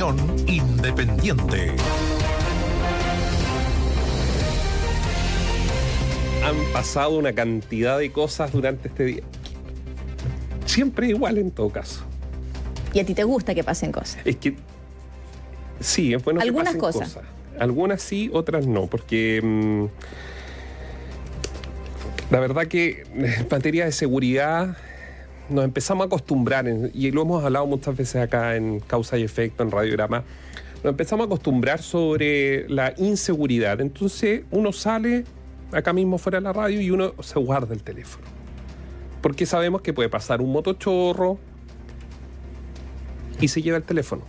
Independiente. Han pasado una cantidad de cosas durante este día. Siempre igual en todo caso. ¿Y a ti te gusta que pasen cosas? Es que sí, es bueno Algunas que pasen cosas. Algunas sí, otras no, porque mm, la verdad que en materia de seguridad nos empezamos a acostumbrar, y lo hemos hablado muchas veces acá en Causa y Efecto, en Radiograma, nos empezamos a acostumbrar sobre la inseguridad. Entonces uno sale acá mismo fuera de la radio y uno se guarda el teléfono. Porque sabemos que puede pasar un motochorro y se lleva el teléfono.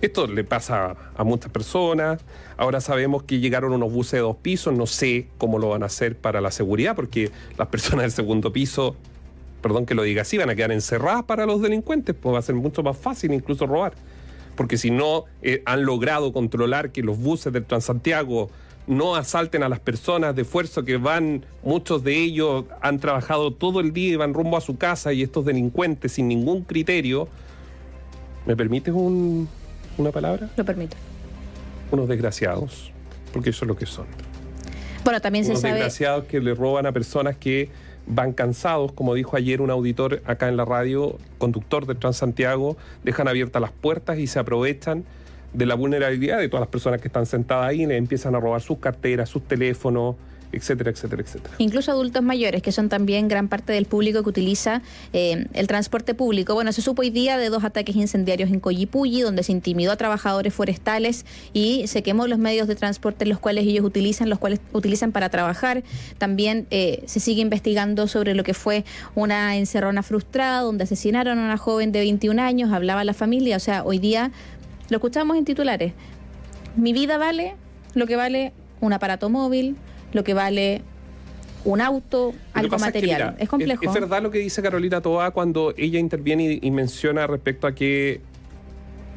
Esto le pasa a muchas personas. Ahora sabemos que llegaron unos buses de dos pisos. No sé cómo lo van a hacer para la seguridad, porque las personas del segundo piso, perdón que lo diga así, van a quedar encerradas para los delincuentes. Pues va a ser mucho más fácil incluso robar. Porque si no eh, han logrado controlar que los buses del Transantiago no asalten a las personas de esfuerzo que van, muchos de ellos han trabajado todo el día y van rumbo a su casa y estos delincuentes sin ningún criterio. ¿Me permites un- una palabra? Lo permito. Unos desgraciados, porque eso es lo que son. Bueno, también se Unos sabe. desgraciados que le roban a personas que van cansados, como dijo ayer un auditor acá en la radio, conductor de Transantiago, dejan abiertas las puertas y se aprovechan de la vulnerabilidad de todas las personas que están sentadas ahí y le empiezan a robar sus carteras, sus teléfonos, etcétera, etcétera, etcétera. Incluso adultos mayores, que son también gran parte del público que utiliza eh, el transporte público. Bueno, se supo hoy día de dos ataques incendiarios en Coyipulli, donde se intimidó a trabajadores forestales y se quemó los medios de transporte los cuales ellos utilizan, los cuales utilizan para trabajar. También eh, se sigue investigando sobre lo que fue una encerrona frustrada, donde asesinaron a una joven de 21 años, hablaba la familia. O sea, hoy día lo escuchamos en titulares. Mi vida vale lo que vale un aparato móvil, lo que vale un auto, algo material. que, Es, complejo. Es, verdad lo que dice Carolina Toa cuando ella interviene y, y menciona respecto a que,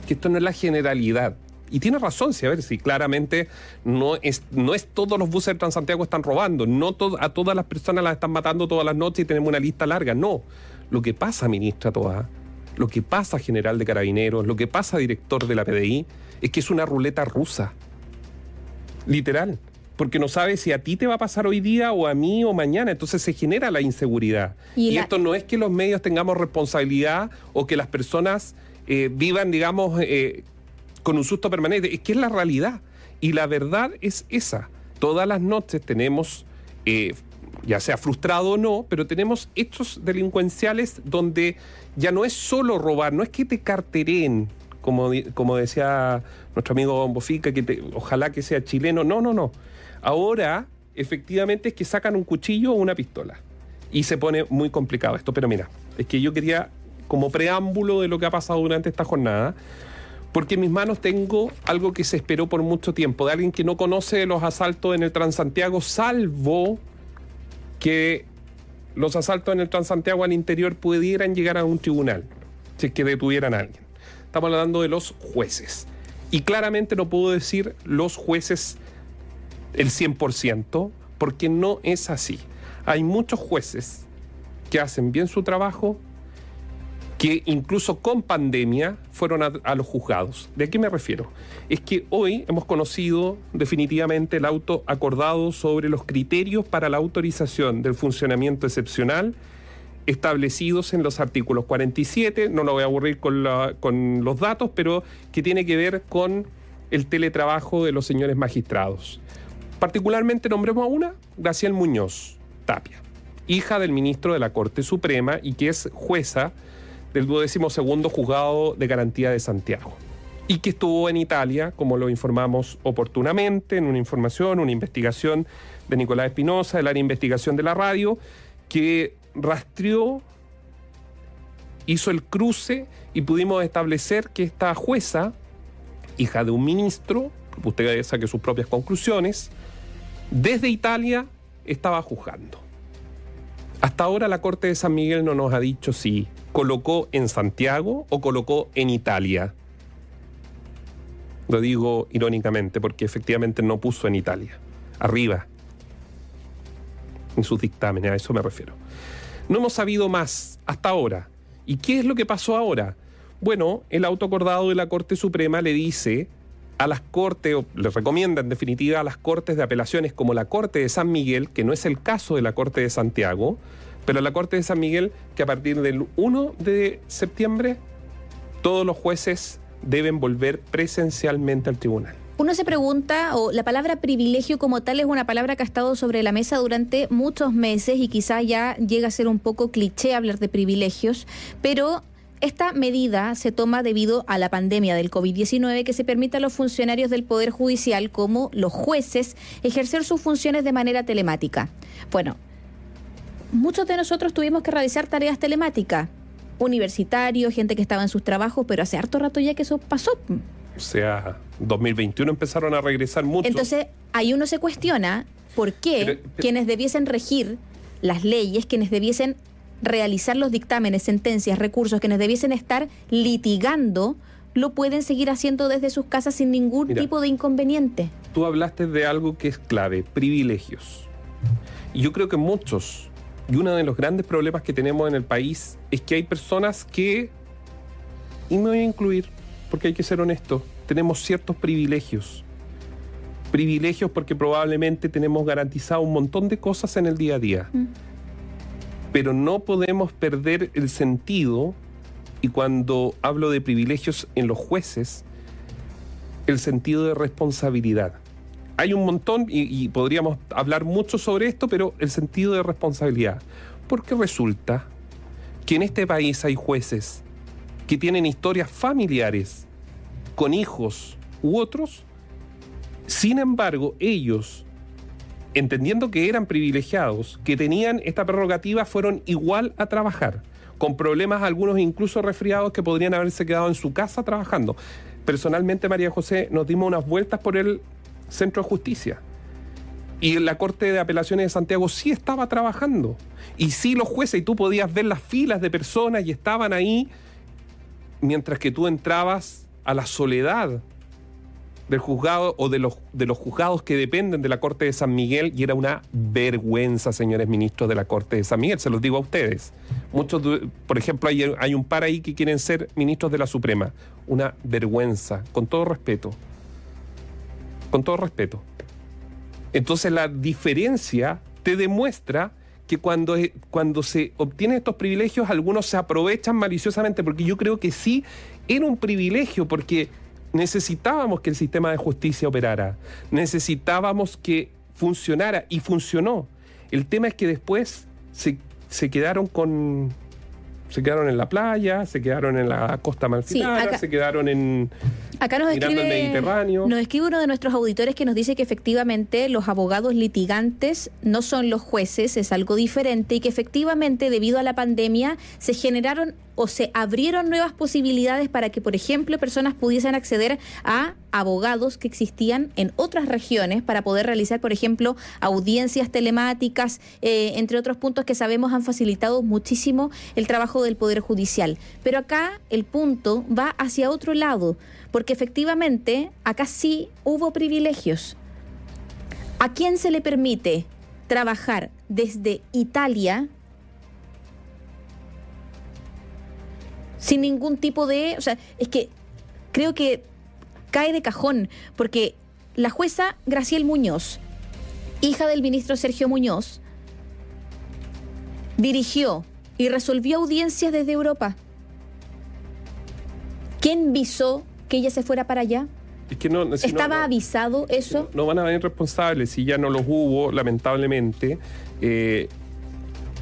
que esto no es la generalidad. Y tiene razón, si a ver, si claramente no es, no es todos los buses de Transantiago están robando, no to- a todas las personas las están matando todas las noches y tenemos una lista larga. No. Lo que pasa, ministra Toa, lo que pasa, general de carabineros, lo que pasa, director de la PDI, es que es una ruleta rusa. Literal. Porque no sabes si a ti te va a pasar hoy día o a mí o mañana. Entonces se genera la inseguridad. Y Y, la- esto no es que los medios tengamos responsabilidad o que las personas eh, vivan, digamos, eh, con un susto permanente. Es que es la realidad. Y la verdad es esa. Todas las noches tenemos, eh, ya sea frustrado o no, pero tenemos hechos delincuenciales donde ya no es solo robar, no es que te carteren, como, como decía nuestro amigo Bofica, que te- ojalá que sea chileno. No, no, no. Ahora, efectivamente, es que sacan un cuchillo o una pistola. Y se pone muy complicado esto. Pero mira, es que yo quería, como preámbulo de lo que ha pasado durante esta jornada, porque en mis manos tengo algo que se esperó por mucho tiempo, de alguien que no conoce los asaltos en el Transantiago, salvo que los asaltos en el Transantiago al interior pudieran llegar a un tribunal, si es que detuvieran a alguien. Estamos hablando de los jueces. Y claramente no puedo decir los jueces el 100%, porque no es así. Hay muchos jueces que hacen bien su trabajo, que incluso con pandemia fueron a, los juzgados. ¿De qué me refiero? Es que hoy hemos conocido definitivamente el auto acordado sobre los criterios para la autorización del funcionamiento excepcional establecidos en los artículos 47, no lo voy a aburrir con los datos, pero que tiene que ver con el teletrabajo de los señores magistrados. Particularmente nombremos a una, Graciela Muñoz Tapia, hija del ministro de la Corte Suprema y que es jueza del 12 Juzgado de Garantía de Santiago. Y que estuvo en Italia, como lo informamos oportunamente, en una información, una investigación de Nicolás Espinosa, del área de investigación de la radio, que rastreó, hizo el cruce y pudimos establecer que esta jueza, hija de un ministro, usted saque sus propias conclusiones, desde Italia estaba juzgando. Hasta ahora la Corte de San Miguel no nos ha dicho si colocó en Santiago o colocó en Italia. Lo digo irónicamente porque efectivamente no puso en Italia. Arriba. En sus dictámenes, a eso me refiero. No hemos sabido más hasta ahora. ¿Y qué es lo que pasó ahora? Bueno, el autoacordado de la Corte Suprema le dice a las cortes, o le recomienda en definitiva a las cortes de apelaciones como la Corte de San Miguel, que no es el caso de la Corte de Santiago, pero la Corte de San Miguel que a partir del 1 de septiembre todos los jueces deben volver presencialmente al tribunal. Uno se pregunta, o la palabra privilegio como tal es una palabra que ha estado sobre la mesa durante muchos meses y quizá ya llega a ser un poco cliché hablar de privilegios, pero esta medida se toma debido a la pandemia del COVID-19 que se permite a los funcionarios del Poder Judicial, como los jueces, ejercer sus funciones de manera telemática. Bueno, muchos de nosotros tuvimos que realizar tareas telemáticas, universitarios, gente que estaba en sus trabajos, pero hace harto rato ya que eso pasó. O sea, 2021 empezaron a regresar mucho. Entonces, ahí uno se cuestiona por qué quienes debiesen regir las leyes, quienes debiesen realizar los dictámenes, sentencias, recursos, quienes debiesen estar litigando, lo pueden seguir haciendo desde sus casas sin ningún tipo de inconveniente. Tú hablaste de algo que es clave, privilegios. Y yo creo que muchos, y uno de los grandes problemas que tenemos en el país es que hay personas que, y me voy a incluir, porque hay que ser honesto, tenemos ciertos privilegios. Privilegios porque probablemente tenemos garantizado un montón de cosas en el día a día. Mm pero no podemos perder el sentido, y cuando hablo de privilegios en los jueces, el sentido de responsabilidad. Hay un montón, y, podríamos hablar mucho sobre esto, pero el sentido de responsabilidad. Porque resulta que en este país hay jueces que tienen historias familiares con hijos u otros, sin embargo, ellos entendiendo que eran privilegiados, que tenían esta prerrogativa, fueron igual a trabajar, con problemas algunos incluso resfriados que podrían haberse quedado en su casa trabajando. Personalmente, María José, nos dimos unas vueltas por el Centro de Justicia. Y la Corte de Apelaciones de Santiago sí estaba trabajando. Y sí los jueces, y tú podías ver las filas de personas y estaban ahí, mientras que tú entrabas a la soledad del juzgado o de los, de los juzgados que dependen de la Corte de San Miguel y era una vergüenza, señores ministros de la Corte de San Miguel, se los digo a ustedes. Muchos, por ejemplo, hay, hay un par ahí que quieren ser ministros de la Suprema. Una vergüenza, con todo respeto. Con todo respeto. Entonces la diferencia te demuestra que cuando, cuando se obtienen estos privilegios, algunos se aprovechan maliciosamente, porque yo creo que sí era un privilegio, porque necesitábamos que el sistema de justicia operara, necesitábamos que funcionara y funcionó. El tema es que después se, se quedaron con se quedaron en la playa, se quedaron en la costa malfitana, se quedaron en acá nos escribe, el Mediterráneo. Nos escribe uno de nuestros auditores que nos dice que efectivamente los abogados litigantes no son los jueces, es algo diferente y que efectivamente debido a la pandemia se generaron o se abrieron nuevas posibilidades para que, por ejemplo, personas pudiesen acceder a abogados que existían en otras regiones para poder realizar, por ejemplo, audiencias telemáticas, eh, entre otros puntos que sabemos han facilitado muchísimo el trabajo del Poder Judicial. Pero acá el punto va hacia otro lado, porque efectivamente acá sí hubo privilegios. ¿A quién se le permite trabajar desde Italia sin ningún tipo de... O sea, es que creo que cae de cajón, porque la jueza Graciel Muñoz, hija del ministro Sergio Muñoz, dirigió y resolvió audiencias desde Europa. ¿Quién visó que ella se fuera para allá? Es que no, ¿Estaba avisado eso? No, van a haber responsables, si ya no los hubo, lamentablemente. Eh,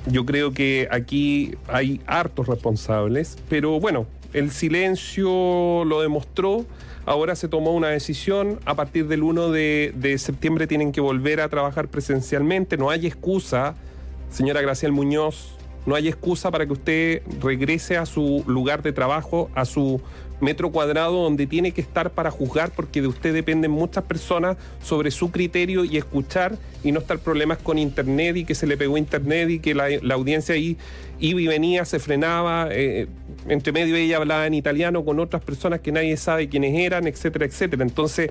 yo creo que aquí hay hartos responsables, pero bueno, el silencio lo demostró. Ahora se tomó una decisión. A partir del 1 de, septiembre tienen que volver a trabajar presencialmente. No hay excusa, señora Graciela Muñoz, no hay excusa para que usted regrese a su lugar de trabajo, a su metro cuadrado donde tiene que estar para juzgar, porque de usted dependen muchas personas sobre su criterio y escuchar y no estar problemas con internet y que se le pegó internet y que la, audiencia ahí iba y venía, se frenaba, eh, entre medio ella hablaba en italiano con otras personas que nadie sabe quiénes eran, etcétera, etcétera. Entonces,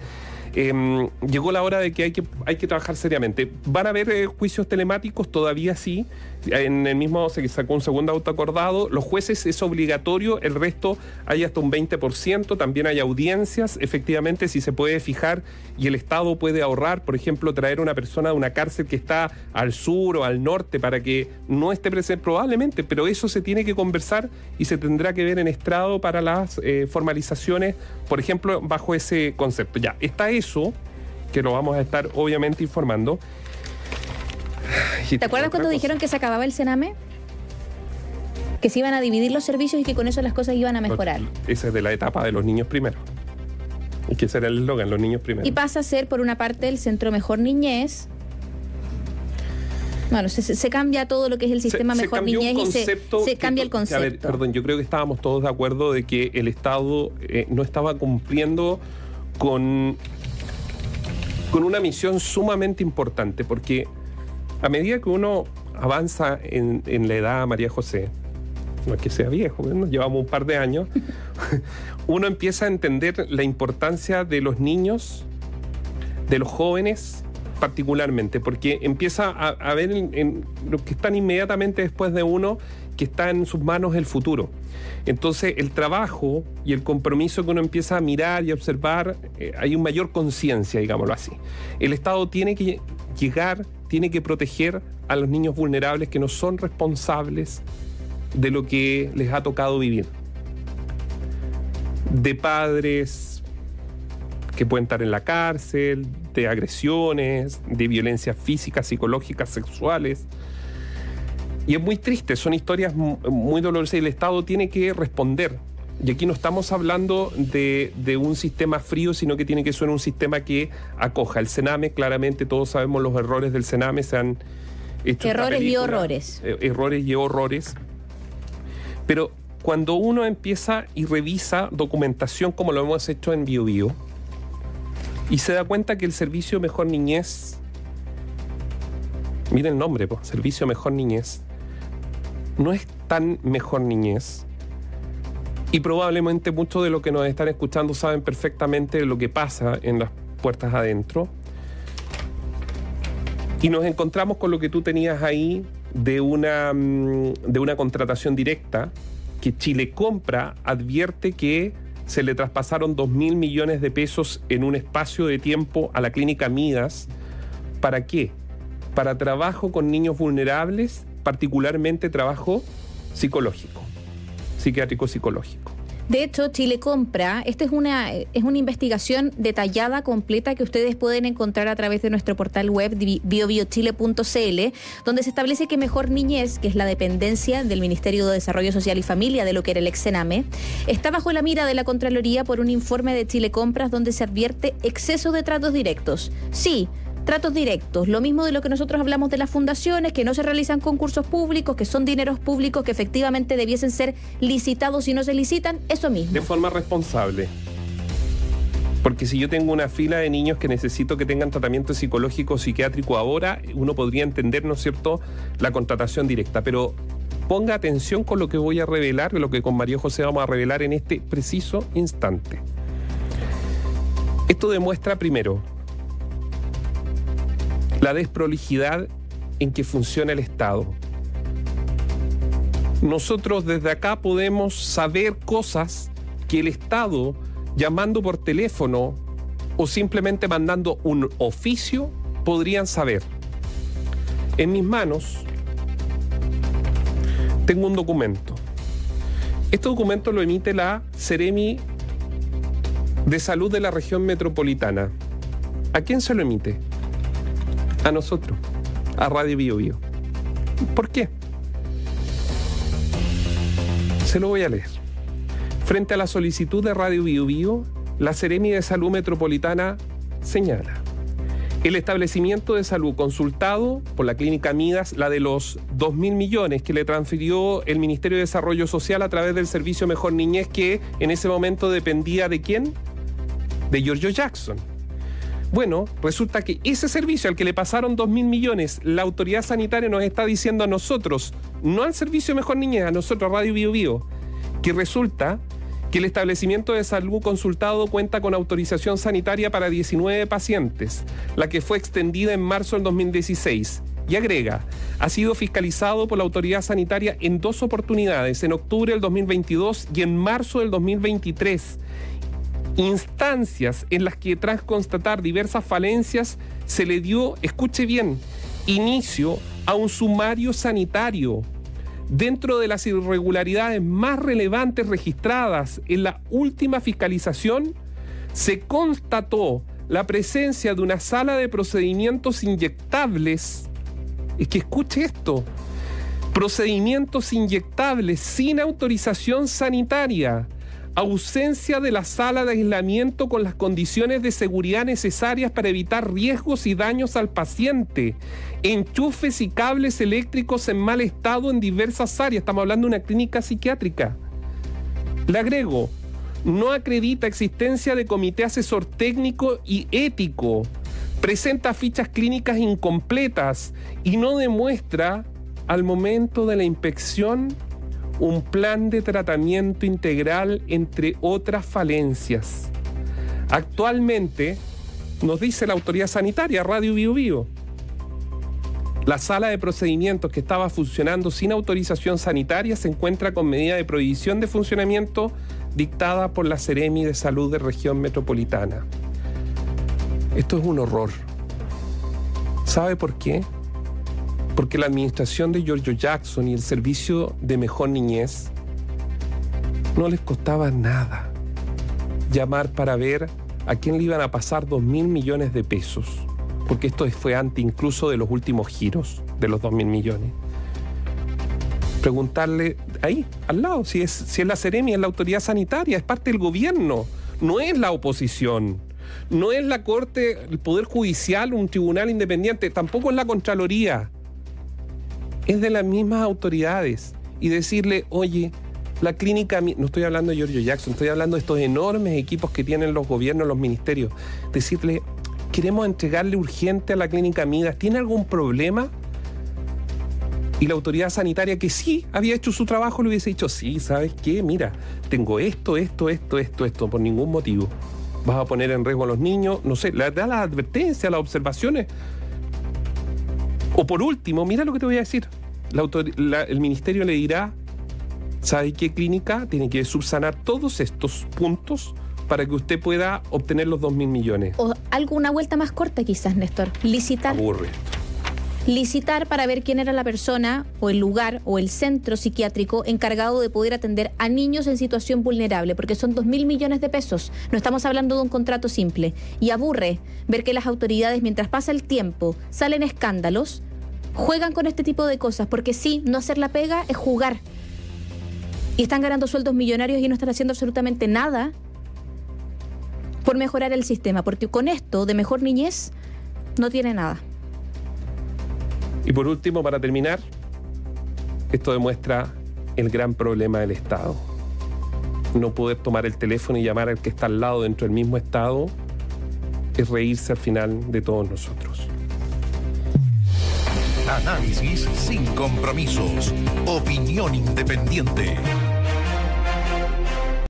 Em, llegó la hora de que hay que, hay que trabajar seriamente. ¿Van a haber eh, juicios telemáticos? Todavía sí. En el mismo se sacó un segundo auto acordado. Los jueces es obligatorio, el resto hay hasta un 20%. También hay audiencias, efectivamente, si se puede fijar y el Estado puede ahorrar, por ejemplo, traer a una persona de una cárcel que está al sur o al norte para que no esté presente, probablemente, pero eso se tiene que conversar y se tendrá que ver en estrado para las eh, formalizaciones, por ejemplo, bajo ese concepto. Ya, está eso que lo vamos a estar obviamente informando. ¿Te acuerdas cuando dijeron que se acababa el Sename? Que se iban a dividir los servicios y que con eso las cosas iban a mejorar. Esa es de la etapa de los niños primero. Y que será el eslogan, los niños primero. Y pasa a ser, por una parte, el Centro Mejor Niñez, bueno, se, cambia todo lo que es el sistema mejor niñez y se, cambia el concepto. A ver, perdón, yo creo que estábamos todos de acuerdo de que el Estado eh, no estaba cumpliendo con con una misión sumamente importante, porque a medida que uno avanza en, la edad, María José, no es que sea viejo, nos llevamos un par de años, uno empieza a entender la importancia de los niños, de los jóvenes particularmente, porque empieza a, ver en, lo que están inmediatamente después de uno, que está en sus manos el futuro. Entonces, el trabajo y el compromiso que uno empieza a mirar y observar, eh, hay una mayor conciencia, digámoslo así. El Estado tiene que llegar, tiene que proteger a los niños vulnerables que no son responsables de lo que les ha tocado vivir. De padres que pueden estar en la cárcel, de agresiones, de violencias físicas, psicológicas, sexuales, y es muy triste, son historias muy dolorosas y el Estado tiene que responder. Y aquí no estamos hablando de, un sistema frío, sino que tiene que ser un sistema que acoja. El Sename, claramente todos sabemos los errores del Sename, se han hecho... Errores y horrores. Eh, errores y horrores. Pero cuando uno empieza y revisa documentación como lo hemos hecho en BioBio, y se da cuenta que el servicio Mejor Niñez, miren el nombre, Servicio Mejor Niñez, no es tan mejor niñez. Y probablemente muchos de los que nos están escuchando saben perfectamente lo que pasa en las puertas adentro. Y nos encontramos con lo que tú tenías ahí de una, mm, de una contratación directa que Chile Compra advierte que se le traspasaron 2 mil millones de pesos en un espacio de tiempo a la clínica Midas. ¿Para qué? Para trabajo con niños vulnerables particularmente trabajo psicológico, psiquiátrico psicológico. De hecho, Chile Compra, esta es una, es una investigación detallada, completa, que ustedes pueden encontrar a través de nuestro portal web biobiochile.cl, donde se establece que Mejor Niñez, que es la dependencia del Ministerio de Desarrollo Social y Familia de lo que era el Exename, está bajo la mira de la Contraloría por un informe de Chile Compras donde se advierte exceso de tratos directos. Sí, tratos directos, lo mismo de lo que nosotros hablamos de las fundaciones, que no se realizan concursos públicos, que son dineros públicos que efectivamente debiesen ser licitados y no se licitan, eso mismo. De forma responsable. Porque si yo tengo una fila de niños que necesito que tengan tratamiento psicológico psiquiátrico ahora, uno podría entender, ¿no es cierto?, la contratación directa. Pero ponga atención con lo que voy a revelar, lo que con María José vamos a revelar en este preciso instante. Esto demuestra primero la desprolijidad en que funciona el Estado. Nosotros desde acá podemos saber cosas que el Estado, llamando por teléfono o simplemente mandando un oficio, podrían saber. En mis manos tengo un documento. Este documento lo emite la Ceremi de Salud de la región metropolitana. ¿A quién se lo emite? A nosotros, a Radio Bio Bio. ¿Por qué? Se lo voy a leer. Frente a la solicitud de Radio Bio Bio, la Seremi de Salud Metropolitana señala, El establecimiento de salud consultado por la clínica Midas, la de los 2 mil millones que le transfirió el Ministerio de Desarrollo Social a través del servicio Mejor Niñez, que en ese momento dependía de quién? De Giorgio Jackson. Bueno, resulta que ese servicio al que le pasaron 2 mil millones, la autoridad sanitaria nos está diciendo a nosotros, no al servicio Mejor Niñez, a nosotros, Radio Bio Bio, que resulta que el establecimiento de salud consultado cuenta con autorización sanitaria para 19 pacientes, la que fue extendida en marzo del 2016. Y agrega, ha sido fiscalizado por la autoridad sanitaria en dos oportunidades, en octubre del 2022 y en marzo del 2023. Instancias en las que tras constatar diversas falencias se le dio, escuche bien, inicio a un sumario sanitario Dentro de las irregularidades más relevantes registradas en la última fiscalización, se constató la presencia de una sala de procedimientos inyectables. Es que escuche esto. Procedimientos inyectables sin autorización sanitaria ausencia de la sala de aislamiento con las condiciones de seguridad necesarias para evitar riesgos y daños al paciente, enchufes y cables eléctricos en mal estado en diversas áreas, estamos hablando de una clínica psiquiátrica. Le agrego, no acredita existencia de comité asesor técnico y ético, presenta fichas clínicas incompletas y no demuestra al momento de la inspección un plan de tratamiento integral entre otras falencias. Actualmente, nos dice la autoridad sanitaria, Radio Bio Bio, la sala de procedimientos que estaba funcionando sin autorización sanitaria se encuentra con medida de prohibición de funcionamiento dictada por la Seremi de Salud de Región Metropolitana. Esto es un horror. ¿Sabe por qué? Porque la administración de Giorgio Jackson y el servicio de mejor niñez no les costaba nada llamar para ver a quién le iban a pasar dos mil millones de pesos, porque esto fue antes incluso de los últimos giros de los dos mil millones. Preguntarle ahí, al lado, si es, si es la Seremia, es la autoridad sanitaria, es parte del gobierno, no es la oposición. No es la Corte, el Poder Judicial, un tribunal independiente, tampoco es la Contraloría es de las mismas autoridades y decirle, oye, la clínica, no estoy hablando de Giorgio Jackson, estoy hablando de estos enormes equipos que tienen los gobiernos, los ministerios, decirle, queremos entregarle urgente a la clínica Midas, ¿tiene algún problema? Y la autoridad sanitaria que sí había hecho su trabajo le hubiese dicho, sí, ¿sabes qué? Mira, tengo esto, esto, esto, esto, esto, por ningún motivo. Vas a poner en riesgo a los niños, no sé, le da las advertencias, las observaciones, o por último, mira lo que te voy a decir. el ministerio le dirá, ¿sabe qué clínica? Tiene que subsanar todos estos puntos para que usted pueda obtener los 2 mil millones. O alguna vuelta más corta quizás, Néstor. Licitar. Aburre licitar para ver quién era la persona o el lugar o el centro psiquiátrico encargado de poder atender a niños en situación vulnerable, porque son dos mil millones de pesos. No estamos hablando de un contrato simple. Y aburre ver que las autoridades, mientras pasa el tiempo, salen escándalos, juegan con este tipo de cosas, porque sí, no hacer la pega es jugar. Y están ganando sueldos millonarios y no están haciendo absolutamente nada por mejorar el sistema, porque con esto de mejor niñez no tiene nada. Y por último, para terminar, esto demuestra el gran problema del Estado. No poder tomar el teléfono y llamar al que está al lado dentro del mismo Estado es reírse al final de todos nosotros. Análisis sin compromisos. Opinión independiente.